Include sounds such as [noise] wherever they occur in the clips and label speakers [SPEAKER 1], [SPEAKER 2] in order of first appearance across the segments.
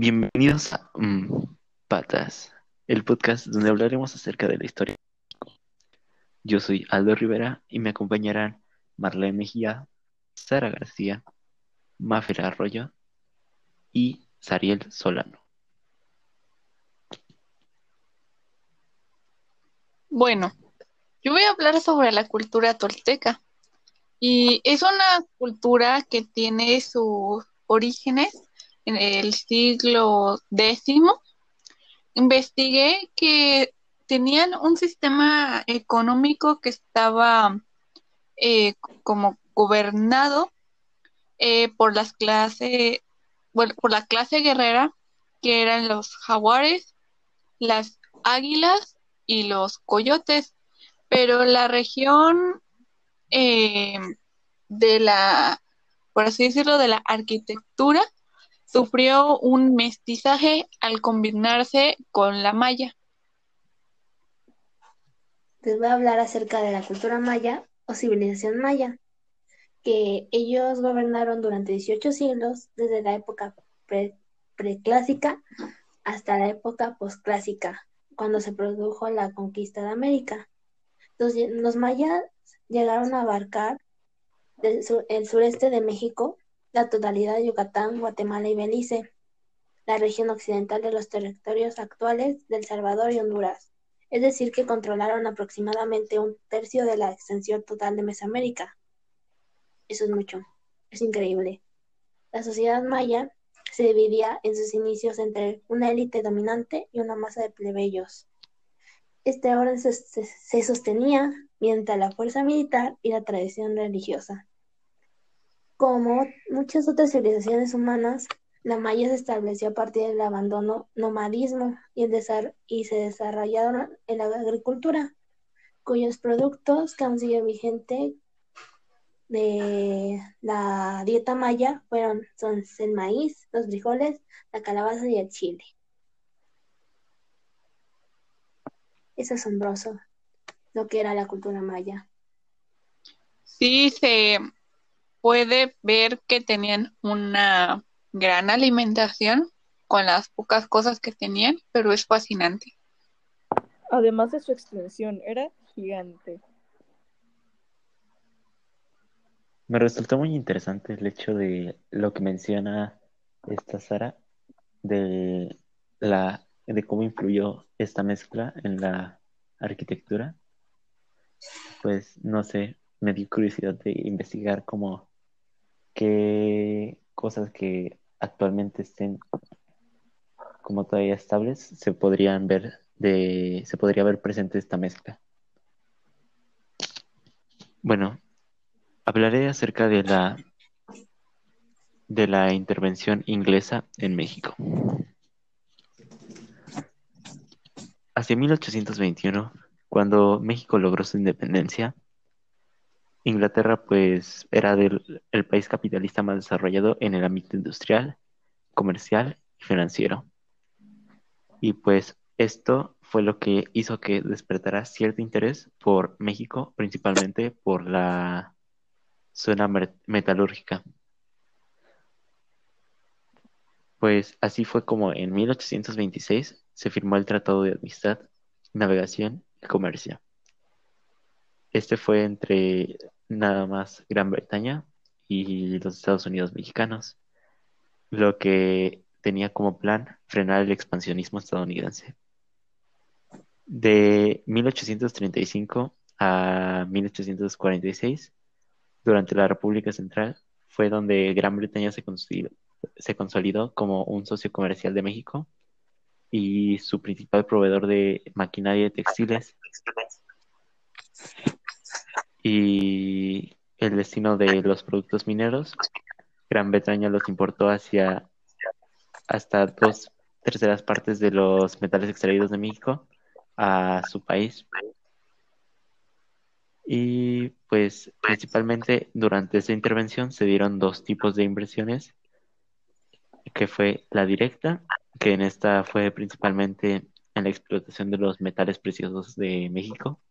[SPEAKER 1] Bienvenidos a mm, Patas, el podcast donde hablaremos acerca de la historia. Yo soy Aldo Rivera y me acompañarán Marlene Mejía, Sara García, Mafer Arroyo y Sariel Solano.
[SPEAKER 2] Bueno, yo voy a hablar sobre la cultura tolteca. Y es una cultura que tiene sus orígenes en el siglo X. Investigué que tenían un sistema económico que estaba eh, como gobernado eh, por las clases, por la clase guerrera, que eran los jaguares, las águilas y los coyotes. Pero la región eh, de la, por así decirlo, de la arquitectura, sufrió un mestizaje al combinarse con la maya.
[SPEAKER 3] Les voy a hablar acerca de la cultura maya o civilización maya, que ellos gobernaron durante 18 siglos, desde la época preclásica hasta la época posclásica, cuando se produjo la conquista de América. los mayas llegaron a abarcar el sureste de México, la totalidad de Yucatán, Guatemala y Belice, la región occidental de los territorios actuales de El Salvador y Honduras. Es decir, que controlaron aproximadamente un tercio de la extensión total de Mesoamérica. Eso es mucho, es increíble. La sociedad maya se dividía en sus inicios entre una élite dominante y una masa de plebeyos. Este orden se, se sostenía mediante la fuerza militar y la tradición religiosa. Como muchas otras civilizaciones humanas, la maya se estableció a partir del abandono nomadismo y, se desarrollaron en la agricultura, cuyos productos que aún sigue vigente de la dieta maya fueron son el maíz, los frijoles, la calabaza y el chile. Es asombroso lo que era la cultura maya.
[SPEAKER 2] Sí, se puede ver que tenían una gran alimentación con las pocas cosas que tenían, pero es fascinante.
[SPEAKER 4] Además de su extensión, era gigante.
[SPEAKER 1] Me resultó muy interesante el hecho de lo que menciona esta Sara de la de cómo influyó esta mezcla en la arquitectura pues no sé, me dio curiosidad de investigar como qué cosas que actualmente estén como todavía estables se podrían ver de se podría ver presente esta mezcla. Bueno, hablaré acerca de la de la intervención inglesa en México. Hacia 1821 cuando México logró su independencia, Inglaterra pues era el país capitalista más desarrollado en el ámbito industrial, comercial y financiero. Y pues esto fue lo que hizo que despertara cierto interés por México, principalmente por la zona metalúrgica. Pues así fue como en 1826 se firmó el Tratado de Amistad, Navegación comercio. Este fue entre nada más Gran Bretaña y los Estados Unidos mexicanos, lo que tenía como plan frenar el expansionismo estadounidense. De 1835 a 1846, durante la República Central, fue donde Gran Bretaña se consolidó, se consolidó como un socio comercial de México y su principal proveedor de maquinaria de textiles. Y el destino de los productos mineros, Gran Bretaña los importó hacia hasta dos terceras partes de los metales extraídos de México a su país. Y pues principalmente durante esa intervención se dieron dos tipos de inversiones, que fue la directa que en esta fue principalmente en la explotación de los metales preciosos de México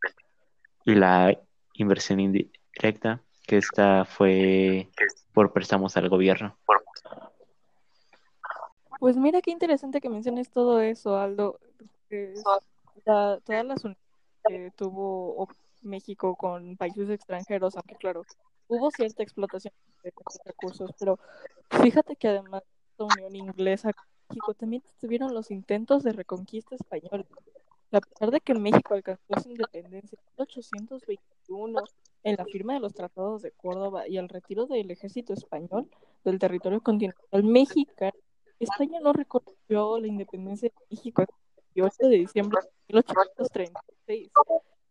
[SPEAKER 1] y la inversión indirecta, que esta fue por préstamos al gobierno.
[SPEAKER 4] Pues mira qué interesante que menciones todo eso, Aldo. La- todas las uniones que tuvo México con países extranjeros, aunque claro, hubo cierta explotación de recursos, pero fíjate que además de esta unión inglesa con México también estuvieron los intentos de reconquista española. A pesar de que México alcanzó su independencia en 1821 en la firma de los tratados de Córdoba y el retiro del ejército español del territorio continental mexicano, España no reconoció la independencia de México hasta el 28 de diciembre de 1836,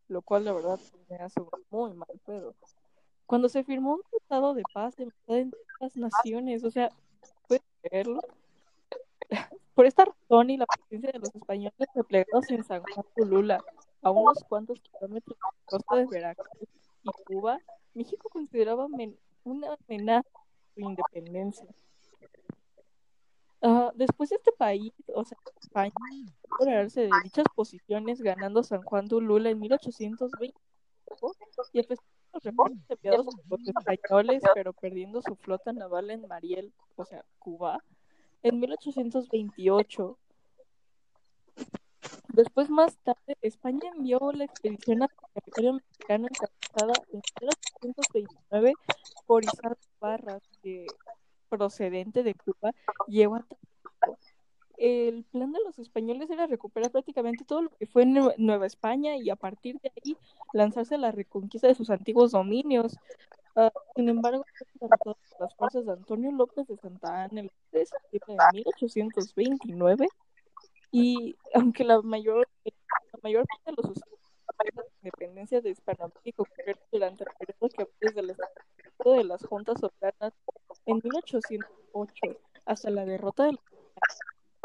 [SPEAKER 4] lo cual la verdad me hace muy mal pedo. Cuando se firmó un tratado de paz de entre las naciones, o sea, ¿puedes creerlo? [laughs] Por esta razón y la presencia de los españoles replegados en San Juan Tulula, a unos cuantos kilómetros de la costa de Veracruz y Cuba, México consideraba una amenaza a su independencia. Ah, después este país, o sea, España, apoderarse de dichas posiciones, ganando San Juan de Ulula en 1820 y de los refuerzos por los españoles, pero perdiendo su flota naval en Mariel, o sea, Cuba, en 1828. Después, más tarde, España envió la expedición a territorio mexicano encabezada en 1829 por Izardo Barras, que procedente de Cuba, llegó a. El plan de los españoles era recuperar prácticamente todo lo que fue Nue- Nueva España y a partir de ahí lanzarse a la reconquista de sus antiguos dominios. Ah, sin embargo, las fuerzas de Antonio López de Santa Anna el 3 de septiembre de 1829 y [laughs] aunque la mayor, la mayor parte de los sucesos de la independencia de Hispanoamérica ocurrieron durante el periodo que desde el establecimiento de las juntas soberanas en 1808 hasta la derrota de los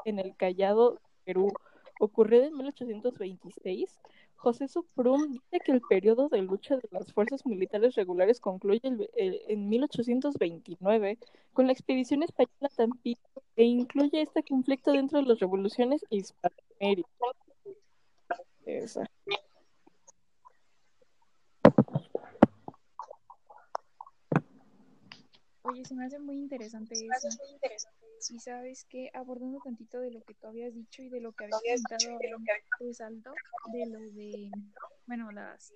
[SPEAKER 4] en el Callado, Perú, ocurrida en 1826, José Suprum dice que el periodo de lucha de las fuerzas militares regulares concluye el- el- en 1829 con la expedición española Tampico e incluye este conflicto dentro de las revoluciones hispanoaméricas. Esa.
[SPEAKER 5] Oye, se me hace muy interesante eso. Y sabes que abordando tantito de lo que tú habías dicho y de lo que habías comentado pues alto, de lo de, bueno, las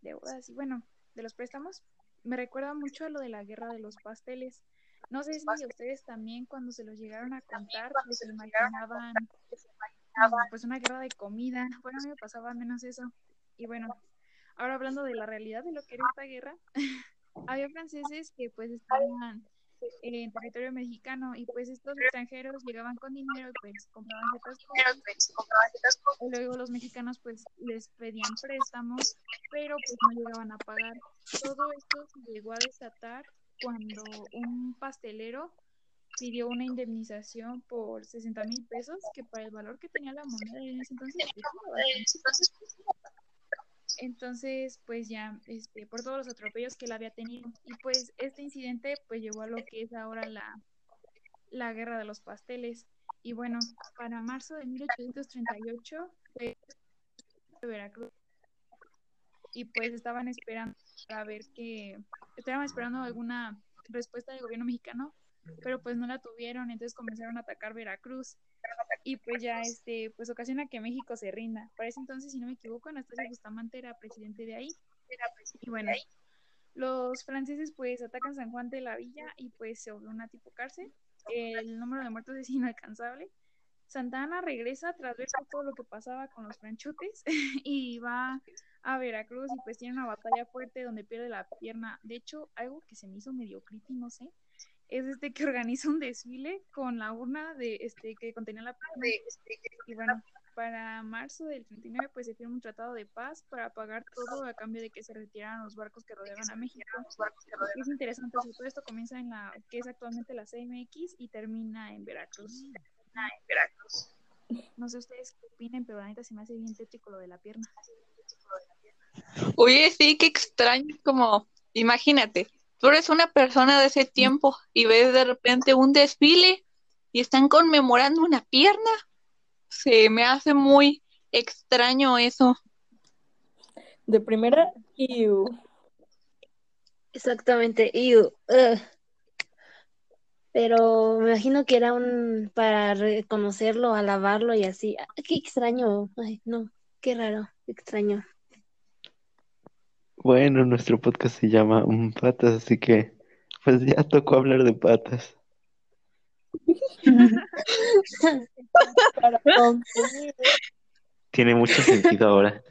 [SPEAKER 5] deudas y bueno, de los préstamos, me recuerda mucho a lo de la guerra de los pasteles. No sé si a ustedes también cuando se los llegaron a contar, pues se imaginaban pues una guerra de comida. Bueno, a mí me pasaba menos eso. Y bueno, ahora hablando de la realidad de lo que era esta guerra, [laughs] había franceses que pues estaban en territorio mexicano y pues estos extranjeros llegaban con dinero y pues compraban ciertas cosas y luego los mexicanos pues les pedían préstamos pero pues no llegaban a pagar todo esto se llegó a desatar cuando un pastelero pidió una indemnización por 60 mil pesos que para el valor que tenía la moneda en ese entonces pues. Entonces, pues ya, este, por todos los atropellos que él había tenido. Y pues este incidente pues llevó a lo que es ahora la, la guerra de los pasteles. Y bueno, para marzo de 1838 fue Veracruz. Y pues estaban esperando a ver que, estaban esperando alguna respuesta del gobierno mexicano, pero pues no la tuvieron, entonces comenzaron a atacar Veracruz y pues ya este pues ocasiona que México se rinda. Para ese entonces, si no me equivoco, Anastasio Bustamante era presidente de ahí. Y bueno, los franceses pues atacan San Juan de la Villa y pues se volvió una tipo cárcel. El número de muertos es inalcanzable. Santa Ana regresa tras ver todo lo que pasaba con los franchutes [laughs] y va a Veracruz y pues tiene una batalla fuerte donde pierde la pierna. De hecho, algo que se me hizo medio creepy, no sé, es este que organiza un desfile con la urna de este que contenía la pierna. Y bueno, para marzo del 39 pues se firma un tratado de paz para pagar todo a cambio de que se retiraran los barcos que rodeaban a México. Es interesante, o sea, todo esto comienza en la que es actualmente la CMX y termina en Veracruz. No sé ustedes qué opinan, pero la neta se me hace bien tétrico lo de la pierna.
[SPEAKER 2] Oye, sí, qué extraño, como, imagínate, tú eres una persona de ese tiempo y ves de repente un desfile y están conmemorando una pierna. Se me hace muy extraño eso.
[SPEAKER 4] De primera.
[SPEAKER 3] Exactamente. ugh. Pero me imagino que era un para reconocerlo, alabarlo y así. Ah, Qué extraño. Ay, no, qué raro, extraño.
[SPEAKER 1] Bueno, nuestro podcast se llama Patas, así que pues ya tocó hablar de patas.
[SPEAKER 4] Para concluir,
[SPEAKER 1] Tiene mucho sentido ahora.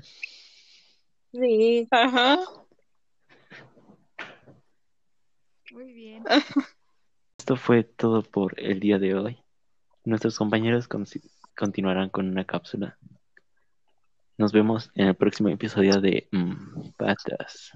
[SPEAKER 3] Sí,
[SPEAKER 2] Ajá.
[SPEAKER 5] Muy bien.
[SPEAKER 1] Esto fue todo por el día de hoy. Nuestros compañeros con- continuarán con una cápsula. Nos vemos en el próximo episodio de Mm, Patas.